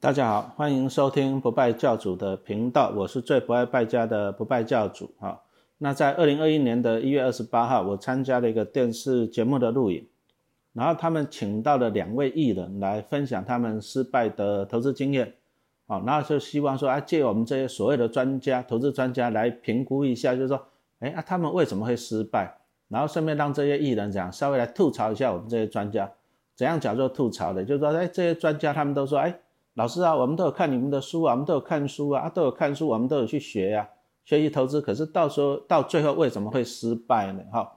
大家好，欢迎收听不败教主的频道，我是最不爱败家的不败教主哈。那在二零二一年的一月二十八号，我参加了一个电视节目的录影，然后他们请到了两位艺人来分享他们失败的投资经验，啊，然后就希望说啊，借我们这些所谓的专家、投资专家来评估一下，就是说，哎啊，他们为什么会失败？然后顺便让这些艺人讲稍微来吐槽一下我们这些专家，怎样叫做吐槽的？就是说，哎，这些专家他们都说，哎。老师啊，我们都有看你们的书啊，我们都有看书啊，啊都有看书，我们都有去学呀，学习投资。可是到时候到最后为什么会失败呢？哈，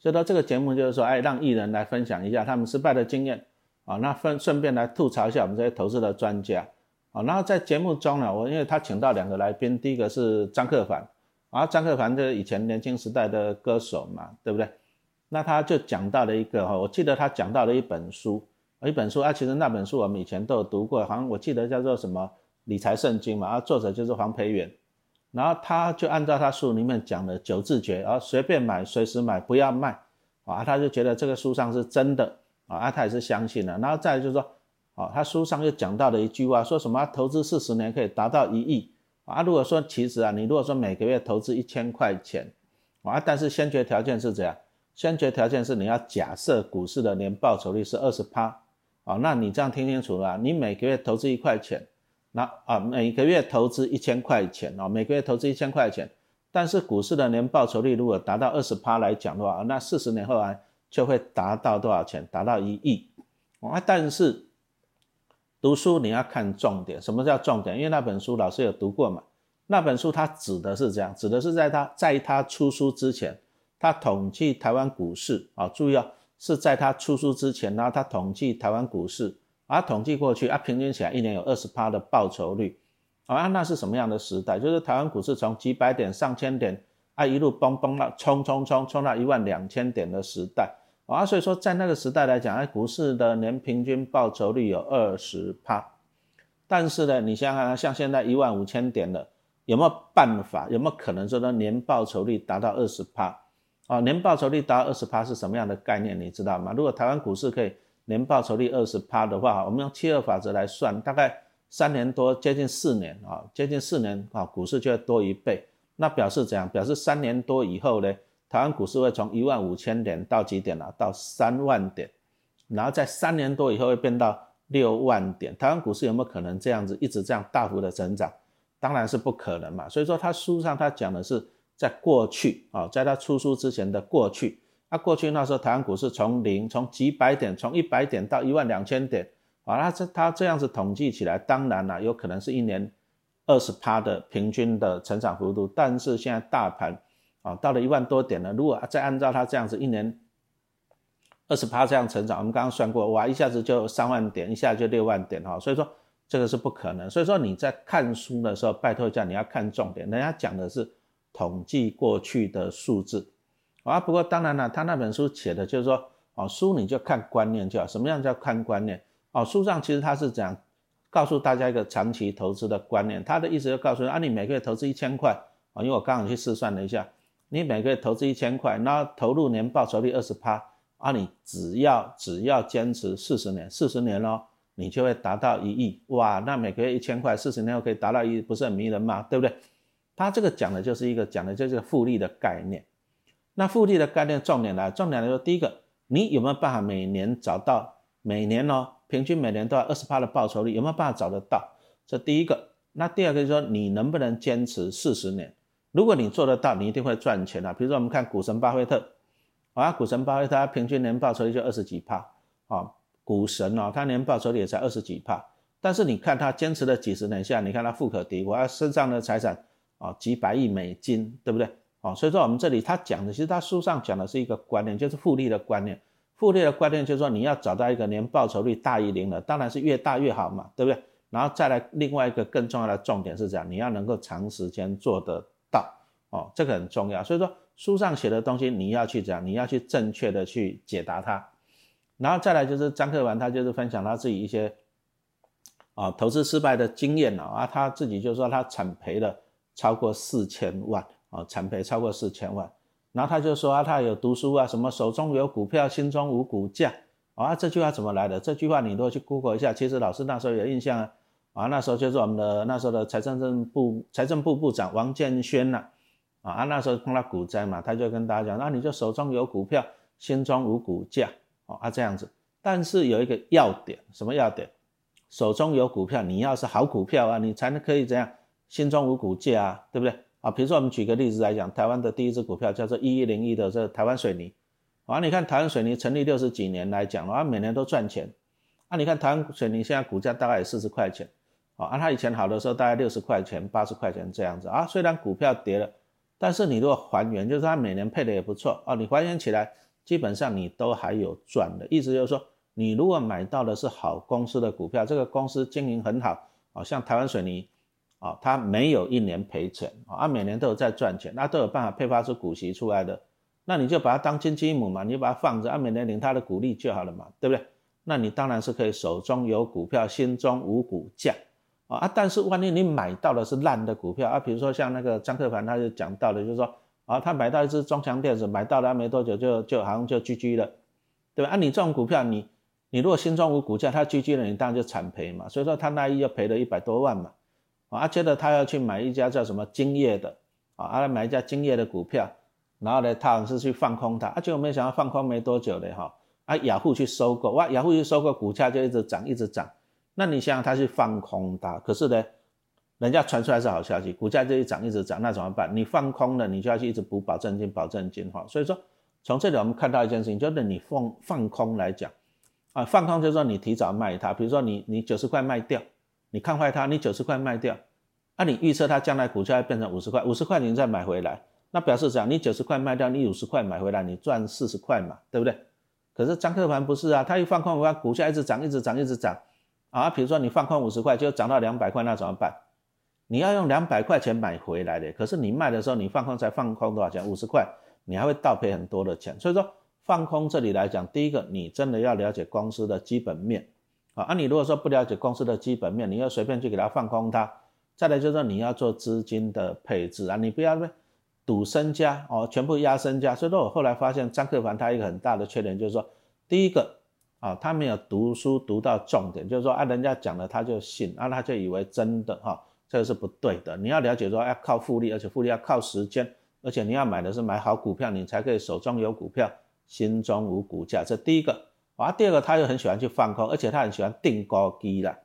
所以说这个节目就是说，哎，让艺人来分享一下他们失败的经验啊，那分顺便来吐槽一下我们这些投资的专家啊。然后在节目中呢，我因为他请到两个来宾，第一个是张克凡啊，张克凡就是以前年轻时代的歌手嘛，对不对？那他就讲到了一个哈，我记得他讲到了一本书。一本书啊，其实那本书我们以前都有读过，好像我记得叫做什么理财圣经嘛，啊，作者就是黄培远，然后他就按照他书里面讲的九字诀，啊，随便买，随时买，不要卖，啊，他就觉得这个书上是真的，啊，他也是相信的，然后再就是说，啊，他书上又讲到了一句话，说什么投资四十年可以达到一亿，啊，如果说其实啊，你如果说每个月投资一千块钱，啊，但是先决条件是怎样？先决条件是你要假设股市的年报酬率是二十趴。啊，那你这样听清楚了，你每个月投资一块钱，那啊每个月投资一千块钱啊，每个月投资一千块钱，但是股市的年报酬率如果达到二十趴来讲的话，那四十年后啊就会达到多少钱？达到一亿啊！但是读书你要看重点，什么叫重点？因为那本书老师有读过嘛，那本书它指的是这样，指的是在他在他出书之前，他统计台湾股市啊，注意啊。是在他出书之前，然后他统计台湾股市，啊，统计过去啊，平均起来一年有二十趴的报酬率，啊，那是什么样的时代？就是台湾股市从几百点、上千点啊，一路蹦蹦到冲冲冲冲到一万两千点的时代，啊，所以说在那个时代来讲，哎，股市的年平均报酬率有二十趴，但是呢，你想想看，像现在一万五千点了，有没有办法？有没有可能说呢，年报酬率达到二十趴？啊，年报酬率达二十趴是什么样的概念？你知道吗？如果台湾股市可以年报酬率二十趴的话，我们用七二法则来算，大概三年多，接近四年啊，接近四年啊，股市就会多一倍。那表示怎样？表示三年多以后呢，台湾股市会从一万五千点到几点了？到三万点，然后在三年多以后会变到六万点。台湾股市有没有可能这样子一直这样大幅的增长？当然是不可能嘛。所以说他书上他讲的是。在过去啊，在他出书之前的过去，那过去那时候台湾股市从零，从几百点，从一百点到一万两千点，啊，那这他这样子统计起来，当然了，有可能是一年二十趴的平均的成长幅度，但是现在大盘啊到了一万多点了，如果再按照他这样子一年二十趴这样成长，我们刚刚算过，哇，一下子就三万点，一下就六万点哈，所以说这个是不可能，所以说你在看书的时候，拜托一下你要看重点，人家讲的是。统计过去的数字啊，不过当然了，他那本书写的就是说，哦，书你就看观念就好。什么样叫看观念？哦，书上其实他是讲告诉大家一个长期投资的观念。他的意思就告诉你啊，你每个月投资一千块啊，因为我刚刚去试算了一下，你每个月投资一千块，那投入年报酬率二十趴啊，你只要只要坚持四十年，四十年咯，你就会达到一亿哇！那每个月一千块，四十年后可以达到一亿，不是很迷人吗？对不对？他这个讲的就是一个讲的就是复利的概念。那复利的概念重点来，重点来说，第一个，你有没有办法每年找到每年哦？平均每年都要二十帕的报酬率，有没有办法找得到？这第一个。那第二个就是说，你能不能坚持四十年？如果你做得到，你一定会赚钱的。比如说我们看股神巴菲特，啊，股神巴菲特他平均年报酬率就二十几帕，啊，股神哦，他年报酬率也才二十几帕，但是你看他坚持了几十年下，你看他富可敌国，他身上的财产。啊，几百亿美金，对不对？啊，所以说我们这里他讲的，其实他书上讲的是一个观念，就是复利的观念。复利的观念就是说，你要找到一个年报酬率大于零的，当然是越大越好嘛，对不对？然后再来另外一个更重要的重点是这样，你要能够长时间做得到，哦，这个很重要。所以说书上写的东西你要去讲，你要去正确的去解答它。然后再来就是张克文，他就是分享他自己一些啊投资失败的经验了啊，他自己就说他惨赔了。超过四千万啊，产赔超过四千万，然后他就说啊，他有读书啊，什么手中有股票，心中无股价啊，这句话怎么来的？这句话你如果去 Google 一下，其实老师那时候有印象啊，啊，那时候就是我们的那时候的财政部财政部部长王建轩呐，啊，那时候碰到股灾嘛，他就跟大家讲，那你就手中有股票，心中无股价，哦，啊这样子。但是有一个要点，什么要点？手中有股票，你要是好股票啊，你才能可以怎样？新中五股价啊，对不对？啊，比如说我们举个例子来讲，台湾的第一只股票叫做一一零一的这台湾水泥，啊，你看台湾水泥成立六十几年来讲，啊，每年都赚钱，啊，你看台湾水泥现在股价大概也四十块钱。啊，它以前好的时候大概六十块钱、八十块钱这样子啊。虽然股票跌了，但是你如果还原，就是它每年配的也不错啊。你还原起来，基本上你都还有赚的。意思就是说，你如果买到的是好公司的股票，这个公司经营很好啊，像台湾水泥啊，它没有一年赔钱啊，每年都有在赚钱，那都有办法配发出股息出来的。那你就把它当金鸡母嘛，你就把它放着，按每年领它的股利就好了嘛，对不对？那你当然是可以手中有股票，心中无股价。啊但是万一你买到的是烂的股票啊，比如说像那个张克凡，他就讲到的，就是说啊，他买到一只中强电子，买到了没多久就就好像就 GG 了，对吧？啊，你这种股票，你你如果心中无股价，它 GG 了，你当然就惨赔嘛。所以说他那一又赔了一百多万嘛。啊，接着他要去买一家叫什么金业的，啊，他买一家金业的股票，然后呢，他好像是去放空它，啊，结果没想到放空没多久的哈，啊，雅虎去收购，哇，雅虎去收购，股价就一直涨，一直涨。那你想想，他是放空它，可是呢，人家传出来是好消息，股价就一涨一直涨，那怎么办？你放空了，你就要去一直补保证金，保证金哈。所以说，从这里我们看到一件事情，就是你放放空来讲，啊，放空就是说你提早卖它，比如说你你九十块卖掉，你看坏它，你九十块卖掉，那你预测它将来股价变成五十块，五十块你再买回来，那表示讲你九十块卖掉，你五十块买回来，你赚四十块嘛，对不对？可是张克凡不是啊，他一放空的话，股价一直涨，一直涨，一直涨。啊，比如说你放空五十块，就涨到两百块，那怎么办？你要用两百块钱买回来的，可是你卖的时候，你放空才放空多少钱？五十块，你还会倒赔很多的钱。所以说放空这里来讲，第一个你真的要了解公司的基本面啊。啊，你如果说不了解公司的基本面，你要随便去给它放空它。再来就是说你要做资金的配置啊，你不要赌身家哦，全部压身家。所以说我后来发现张克凡他一个很大的缺点就是说，第一个。啊，他没有读书读到重点，就是说啊，人家讲了他就信，啊，他就以为真的哈，这个是不对的。你要了解说要靠复利，而且复利要靠时间，而且你要买的是买好股票，你才可以手中有股票，心中无股价。这第一个啊，第二个他又很喜欢去放空，而且他很喜欢定高低的，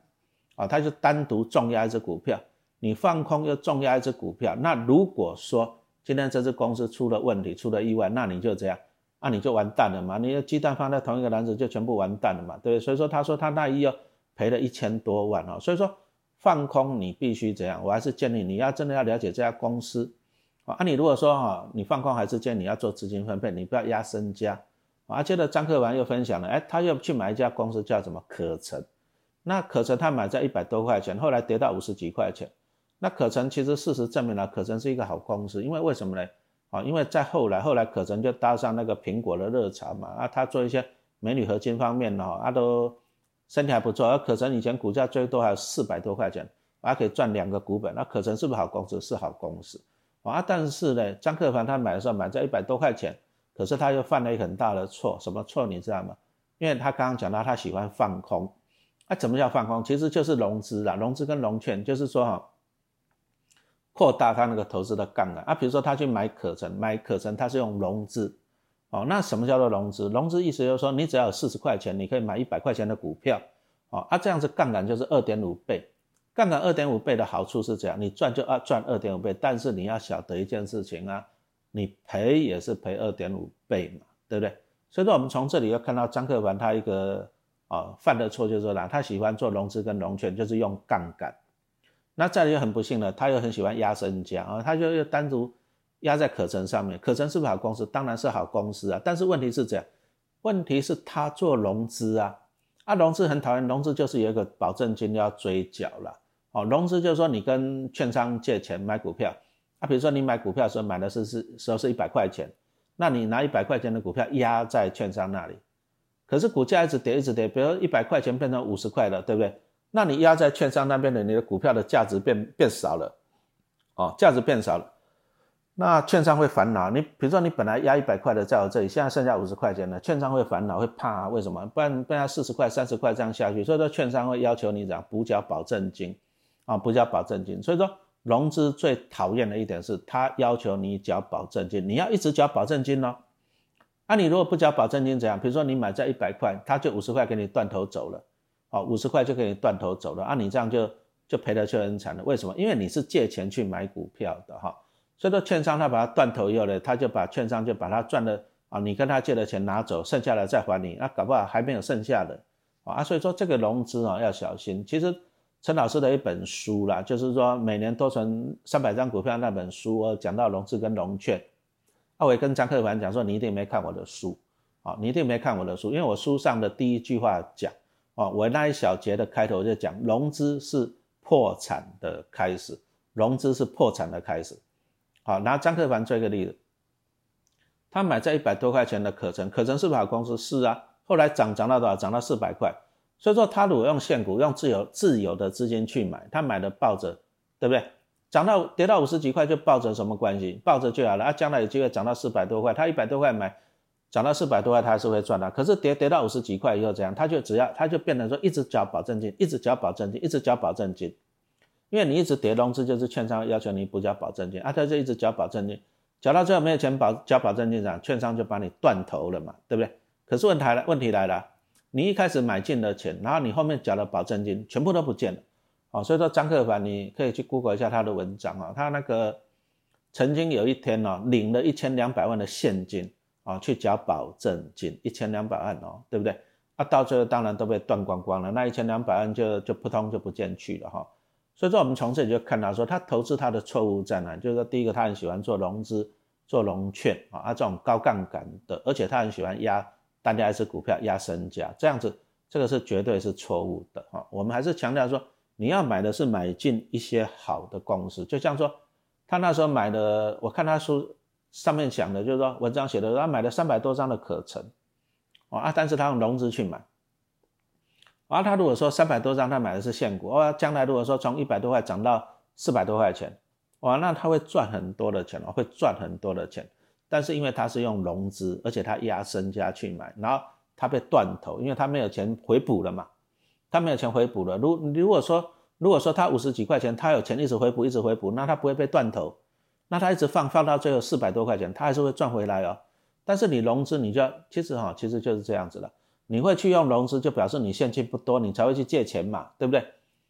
啊，他就单独重压一只股票，你放空又重压一只股票，那如果说今天这只公司出了问题，出了意外，那你就这样。那你就完蛋了嘛！你的鸡蛋放在同一个篮子，就全部完蛋了嘛，对？所以说，他说他那一又赔了一千多万哦。所以说，放空你必须怎样？我还是建议你要真的要了解这家公司啊。你如果说哈，你放空还是建议你要做资金分配，你不要压身家啊。接着张克完又分享了，哎，他又去买一家公司叫什么可成？那可成他买在一百多块钱，后来跌到五十几块钱。那可成其实事实证明了，可成是一个好公司，因为为什么呢？啊，因为在后来，后来可成就搭上那个苹果的热潮嘛，啊，他做一些美铝合金方面的，啊，都身体还不错。而可成以前股价最多还有四百多块钱，还可以赚两个股本。那可成是不是好公司？是好公司。啊，但是呢，张克凡他买的时候买在一百多块钱，可是他又犯了一个很大的错，什么错你知道吗？因为他刚刚讲到他喜欢放空，啊，怎么叫放空？其实就是融资啦，融资跟融券，就是说哈。扩大他那个投资的杠杆啊，比如说他去买可成，买可成他是用融资，哦，那什么叫做融资？融资意思就是说你只要有四十块钱，你可以买一百块钱的股票，哦，啊这样子杠杆就是二点五倍，杠杆二点五倍的好处是这样，你赚就二赚二点五倍，但是你要晓得一件事情啊，你赔也是赔二点五倍嘛，对不对？所以说我们从这里要看到张克凡他一个啊犯的错就是说他喜欢做融资跟融券，就是用杠杆。那再来又很不幸了，他又很喜欢压身家啊，他就又单独压在可成上面。可成是不是好公司？当然是好公司啊。但是问题是这样，问题是他做融资啊，啊融资很讨厌，融资就是有一个保证金要追缴了。哦，融资就是说你跟券商借钱买股票，啊，比如说你买股票的时候买的是是时候是一百块钱，那你拿一百块钱的股票压在券商那里，可是股价一直跌一直跌，比如一百块钱变成五十块了，对不对？那你压在券商那边的，你的股票的价值变变少了，哦，价值变少了。那券商会烦恼，你比如说你本来压一百块的在我这里，现在剩下五十块钱了，券商会烦恼，会怕，为什么？不然不然四十块、三十块这样下去，所以说券商会要求你怎样补缴保证金，啊，补缴保证金。所以说融资最讨厌的一点是，他要求你缴保证金，你要一直缴保证金哦。那你如果不缴保证金怎样？比如说你买在一百块，他就五十块给你断头走了，哦，五十块就可以断头走了，啊，你这样就就赔的就很惨了。为什么？因为你是借钱去买股票的哈。所以说，券商他把它断头以后呢，他就把券商就把他赚的啊，你跟他借的钱拿走，剩下的再还你，那搞不好还没有剩下的啊。所以说这个融资啊要小心。其实陈老师的一本书啦，就是说每年多存三百张股票那本书，讲到融资跟融券。我也跟张克凡讲说，你一定没看我的书啊，你一定没看我的书，因为我书上的第一句话讲啊，我那一小节的开头就讲，融资是破产的开始，融资是破产的开始。好，拿张克凡做一个例子，他买在一百多块钱的可成，可成是不是好公司？是啊，后来涨涨到多少？涨到四百块。所以说他如果用现股，用自由自由的资金去买，他买的抱着，对不对？涨到跌到五十几块就抱着什么关系？抱着就好了。啊，将来有机会涨到四百多块，他一百多块买，涨到四百多块他还是会赚的。可是跌跌到五十几块以后怎样？他就只要他就变成说一直缴保证金，一直缴保证金，一直缴保证金。因为你一直跌融资，就是券商要求你补交保证金啊，他就一直缴保证金，缴到最后没有钱保交保证金，上券商就把你断头了嘛，对不对？可是问题来问题来了，你一开始买进的钱，然后你后面缴的保证金全部都不见了，哦，所以说张克凡你可以去 Google 一下他的文章啊，他那个曾经有一天哦，领了一千两百万的现金啊，去缴保证金一千两百万哦，对不对？啊，到最后当然都被断光光了，那一千两百万就就扑通就不见去了哈。所以说，我们从这里就看到，说他投资他的错误在哪？就是说，第一个，他很喜欢做融资、做融券啊，啊，这种高杠杆的，而且他很喜欢压单家一只股票压身价，这样子，这个是绝对是错误的哈。我们还是强调说，你要买的是买进一些好的公司，就像说他那时候买的，我看他书上面讲的，就是说文章写的，他买了三百多张的可成啊，但是他用融资去买。而他如果说三百多张，他买的是现股，哇，将来如果说从一百多块涨到四百多块钱，哇，那他会赚很多的钱哦，会赚很多的钱。但是因为他是用融资，而且他压身家去买，然后他被断头，因为他没有钱回补了嘛，他没有钱回补了。如如果说如果说他五十几块钱，他有钱一直回补，一直回补，那他不会被断头，那他一直放放到最后四百多块钱，他还是会赚回来哦。但是你融资，你就要其实哈，其实就是这样子的。你会去用融资，就表示你现金不多，你才会去借钱嘛，对不对？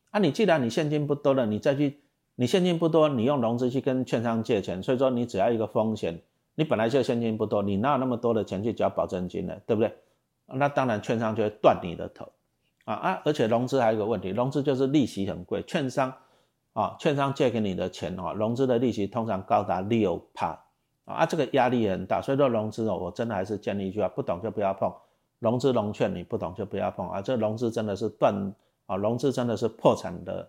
啊，你既然你现金不多了，你再去，你现金不多，你用融资去跟券商借钱，所以说你只要一个风险，你本来就现金不多，你哪有那么多的钱去交保证金呢？对不对？那当然券商就会断你的头啊啊！而且融资还有一个问题，融资就是利息很贵，券商啊，券商借给你的钱哦，融资的利息通常高达六帕啊，这个压力也很大，所以说融资哦，我真的还是建议一句话，不懂就不要碰。融资融券你不懂就不要碰啊！这融资真的是断啊，融资真的是破产的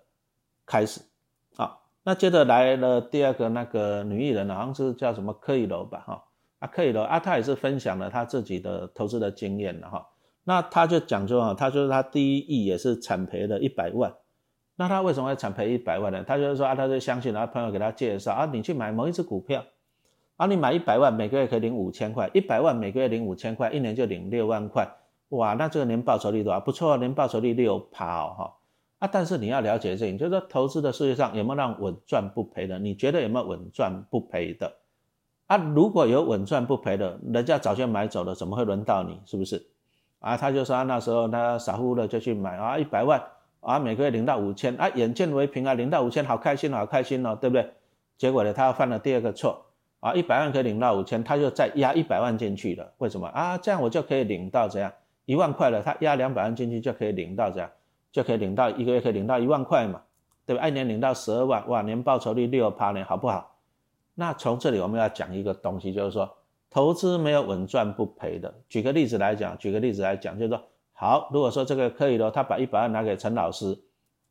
开始啊。那接着来了第二个那个女艺人，好像是叫什么柯以柔吧？哈啊，柯以柔啊，她也是分享了她自己的投资的经验了哈。那她就讲说啊，她就是她第一亿也是惨赔了一百万。那他为什么会惨赔一百万呢？他就是说啊，他就相信，然后朋友给他介绍啊，你去买某一只股票。啊，你买一百万，每个月可以领五千块，一百万每个月领五千块，一年就领六万块，哇，那这个年报酬率多少？不错，年报酬率六趴哦，哈。啊，但是你要了解这情，就是说投资的世界上有没有让稳赚不赔的？你觉得有没有稳赚不赔的？啊，如果有稳赚不赔的，人家早就买走了，怎么会轮到你？是不是？啊，他就说那时候他傻乎乎的就去买啊，一百万啊，每个月领到五千，啊，眼见为凭啊，领到五千，好开心，好开心哦，对不对？结果呢，他犯了第二个错。啊，一百万可以领到五千，他就再压一百万进去了。为什么啊？这样我就可以领到怎样一万块了？他压两百万进去就可以领到这样，就可以领到一个月可以领到一万块嘛，对吧？一年领到十二万，哇，年报酬率六趴呢，好不好？那从这里我们要讲一个东西，就是说投资没有稳赚不赔的。举个例子来讲，举个例子来讲，就是说好，如果说这个可以的，他把一百万拿给陈老师，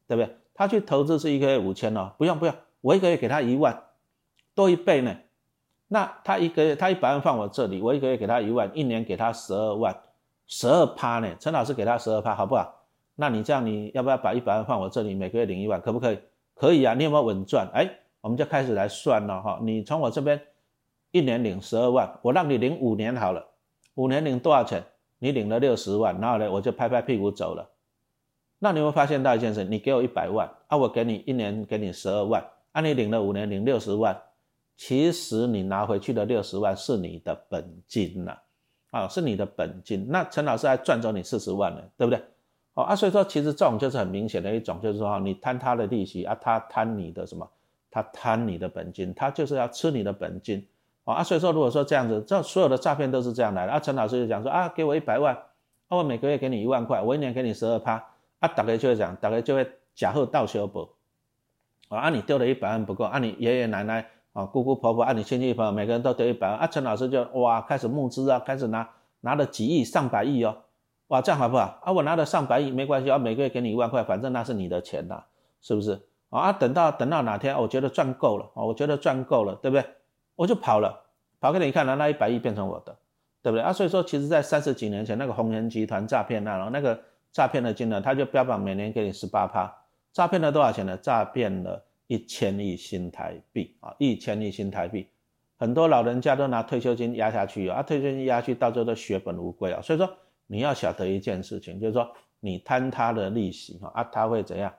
对不对？他去投资是一个月五千哦，不用不用，我一个月给他一万，多一倍呢。那他一个月，他一百万放我这里，我一个月给他一万，一年给他十二万，十二趴呢？陈老师给他十二趴，好不好？那你这样，你要不要把一百万放我这里，每个月领一万，可不可以？可以啊，你有没有稳赚？哎，我们就开始来算了哈。你从我这边一年领十二万，我让你领五年好了，五年领多少钱？你领了六十万，然后呢，我就拍拍屁股走了。那你会发现到一件事，你给我一百万，啊，我给你一年给你十二万，啊，你领了五年领六十万，其实你拿回去的六十万是你的本金呐，啊，是你的本金。那陈老师还赚走你四十万呢，对不对？哦啊，所以说其实这种就是很明显的一种，就是说你贪他的利息啊，他贪你的什么？他贪你的本金，他就是要吃你的本金。哦啊，所以说如果说这样子，这所有的诈骗都是这样来的。啊，陈老师就讲说啊，给我一百万，啊，我每个月给你一万块，我一年给你十二趴，啊，大概就会讲，大概就会假后倒修补。啊，你丢了一百万不够，啊，你爷爷奶奶啊，姑姑婆婆啊，你亲戚朋友每个人都丢一百万，啊，陈老师就哇开始募资啊，开始拿拿了几亿上百亿哦。哇，这样好不好？啊，我拿了上百亿没关系啊，每个月给你一万块，反正那是你的钱呐，是不是？啊，等到等到哪天，我觉得赚够了，啊，我觉得赚够了，对不对？我就跑了，跑给你看了，那一百亿变成我的，对不对？啊，所以说，其实在三十几年前，那个红人集团诈骗案，那个诈骗的金额，他就标榜每年给你十八趴，诈骗了多少钱呢？诈骗了一千亿新台币啊，一千亿新台币，很多老人家都拿退休金压下去啊，退休金压去，到最后都血本无归啊，所以说。你要晓得一件事情，就是说你贪他的利息哈啊，他会怎样？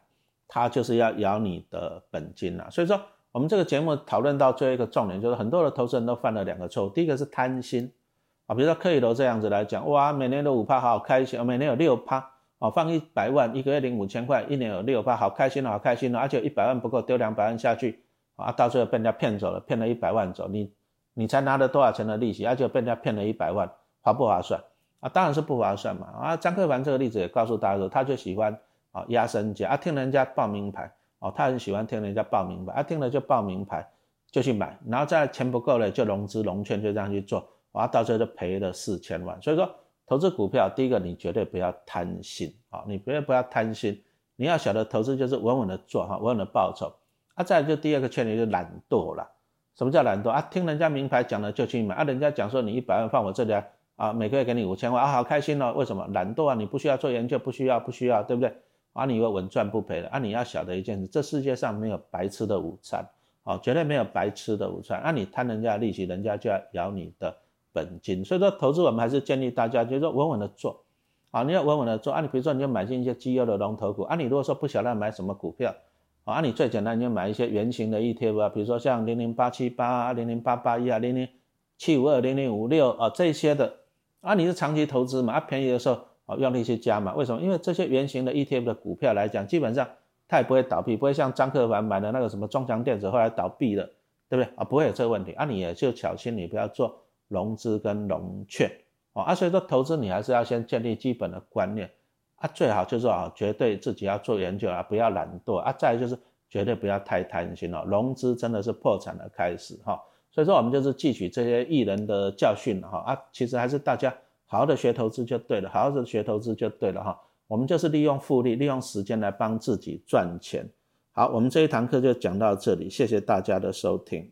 他就是要咬你的本金啊。所以说，我们这个节目讨论到最后一个重点，就是很多的投资人都犯了两个错误。第一个是贪心啊，比如说克里楼这样子来讲，哇，每年的五趴，好开心；每年有六趴，哦，放一百万，一个月领五千块，一年有六趴，好开心，好开心哦。而且一百万不够，丢两百万下去啊，到最后被人家骗走了，骗了一百万走，你你才拿了多少钱的利息？而且被人家骗了一百万，划不划算？啊，当然是不划算嘛！啊，张克凡这个例子也告诉大家说，他就喜欢啊压身价啊，听人家报名牌哦，他很喜欢听人家报名牌，啊，听了就报名牌就去买，然后再钱不够了就融资融券就这样去做，哇，到最后就赔了四千万。所以说，投资股票，第一个你绝对不要贪心啊，你绝对不要贪心，你要晓得投资就是稳稳的做哈，稳稳的报酬。啊，再就第二个劝你就懒惰了。什么叫懒惰啊？听人家名牌讲了就去买，啊，人家讲说你一百万放我这里啊。啊，每个月给你五千万啊，好开心哦！为什么懒惰啊？你不需要做研究，不需要，不需要，对不对？啊，你以为稳赚不赔的啊？你要晓得一件事，这世界上没有白吃的午餐，啊，绝对没有白吃的午餐。那你贪人家的利息，人家就要咬你的本金。所以说，投资我们还是建议大家，就是说稳稳的做，啊，你要稳稳的做啊。你比如说，你就买进一些绩优的龙头股啊。你如果说不晓得买什么股票，啊，你最简单你就买一些圆形的 ETF 啊，比如说像零零八七八啊、零零八八一啊、零零七五二、零零五六啊这些的。啊，你是长期投资嘛？啊，便宜的时候啊，用力去加嘛？为什么？因为这些圆形的 ETF 的股票来讲，基本上它也不会倒闭，不会像张克凡买的那个什么中强电子后来倒闭了，对不对？啊，不会有这个问题。啊，你也就小心，你不要做融资跟融券哦。啊，所以说投资你还是要先建立基本的观念啊，最好就是啊，绝对自己要做研究啊，不要懒惰啊。再就是绝对不要太贪心了，融资真的是破产的开始哈。所以说，我们就是汲取这些艺人的教训哈啊，其实还是大家好好的学投资就对了，好好的学投资就对了哈。我们就是利用复利，利用时间来帮自己赚钱。好，我们这一堂课就讲到这里，谢谢大家的收听。